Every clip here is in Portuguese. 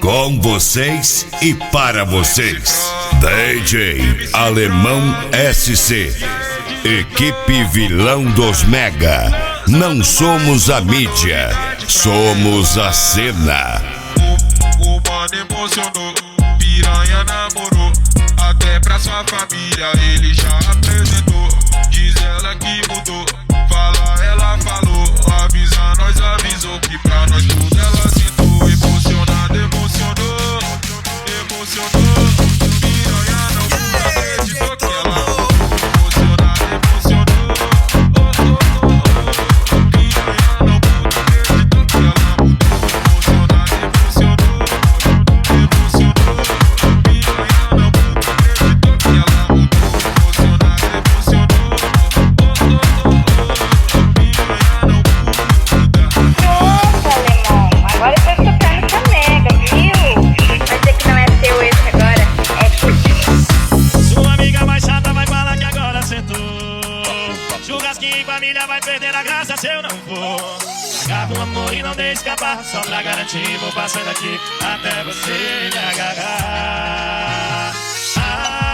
Com vocês e para vocês, DJ Alemão SC, equipe vilão dos Mega. Não somos a mídia, somos a cena. O, o mano emocionou, piranha namorou, até pra sua família ele já apresentou. Diz ela que mudou. mas eu não vou. Agarro o amor e não deixe escapar. Só pra garantir, vou passando aqui até você me agarrar. Ah,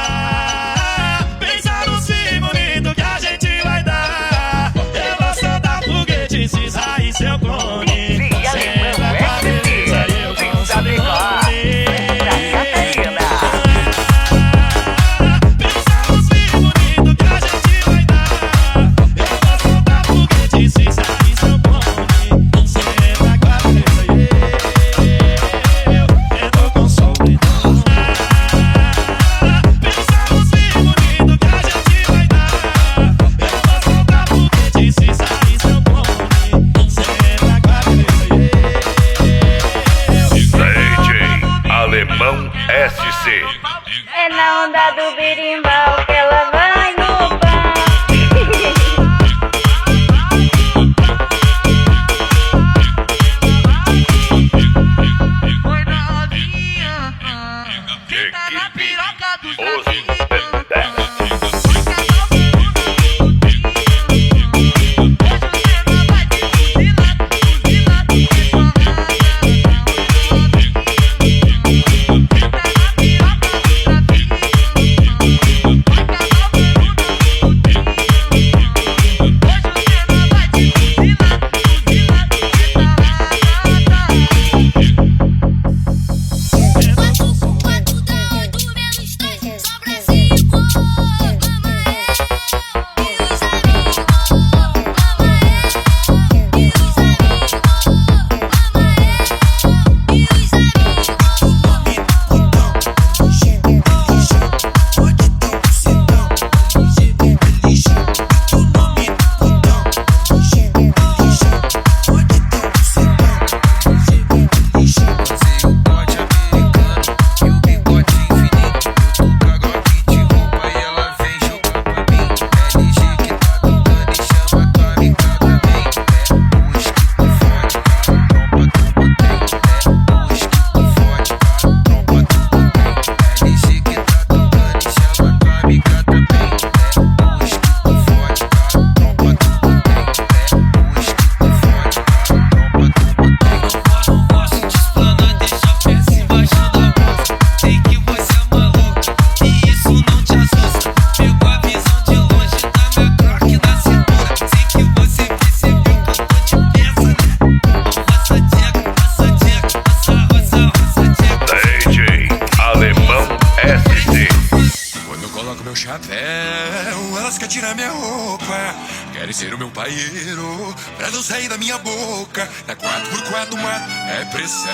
Companheiro, meu paieiro, pra não sair da minha boca. Na 4x4 uma é pressão.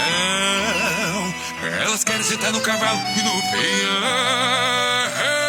Elas querem sentar no cavalo e no peão.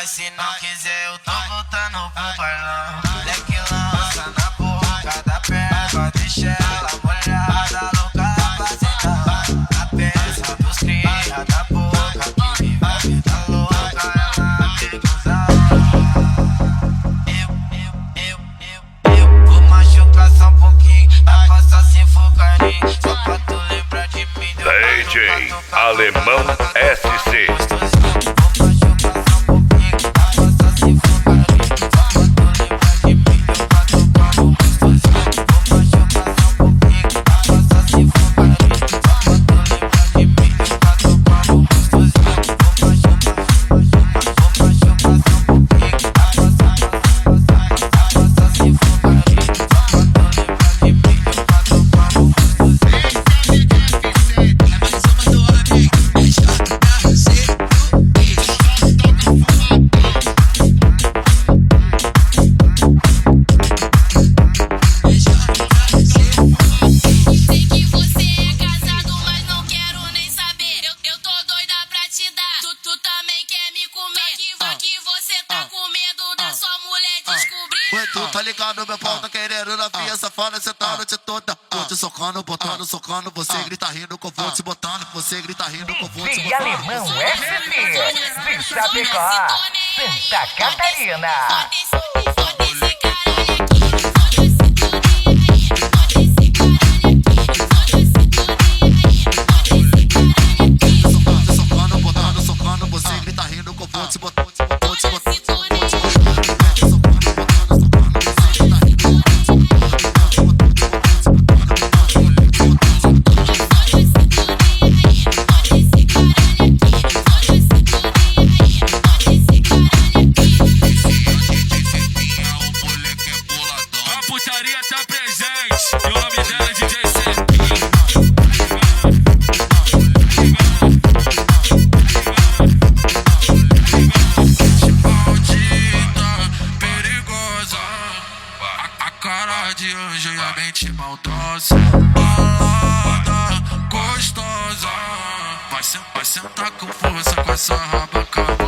Mas se não quiser, eu tô voltando pro bailão. Moleque lança na boca da perna, deixa ela molhada, louca, rapaziada. a peça dos cria da boca que me vai vida louca. Ela tem Eu, eu, eu, eu, eu vou machucar só um pouquinho, vai passar sem focar em só pra tu lembrar de mim. DJ Alemão SC. noite toda. Vou te socando, botando, socando. Você grita rindo com eu te botando. Você grita rindo com eu vou te botando. Alemão FB, Vista Picó, Santa Catarina. Socando, botando, socando. Você grita rindo com eu te botando. Vai sentar com força com essa rabacaba.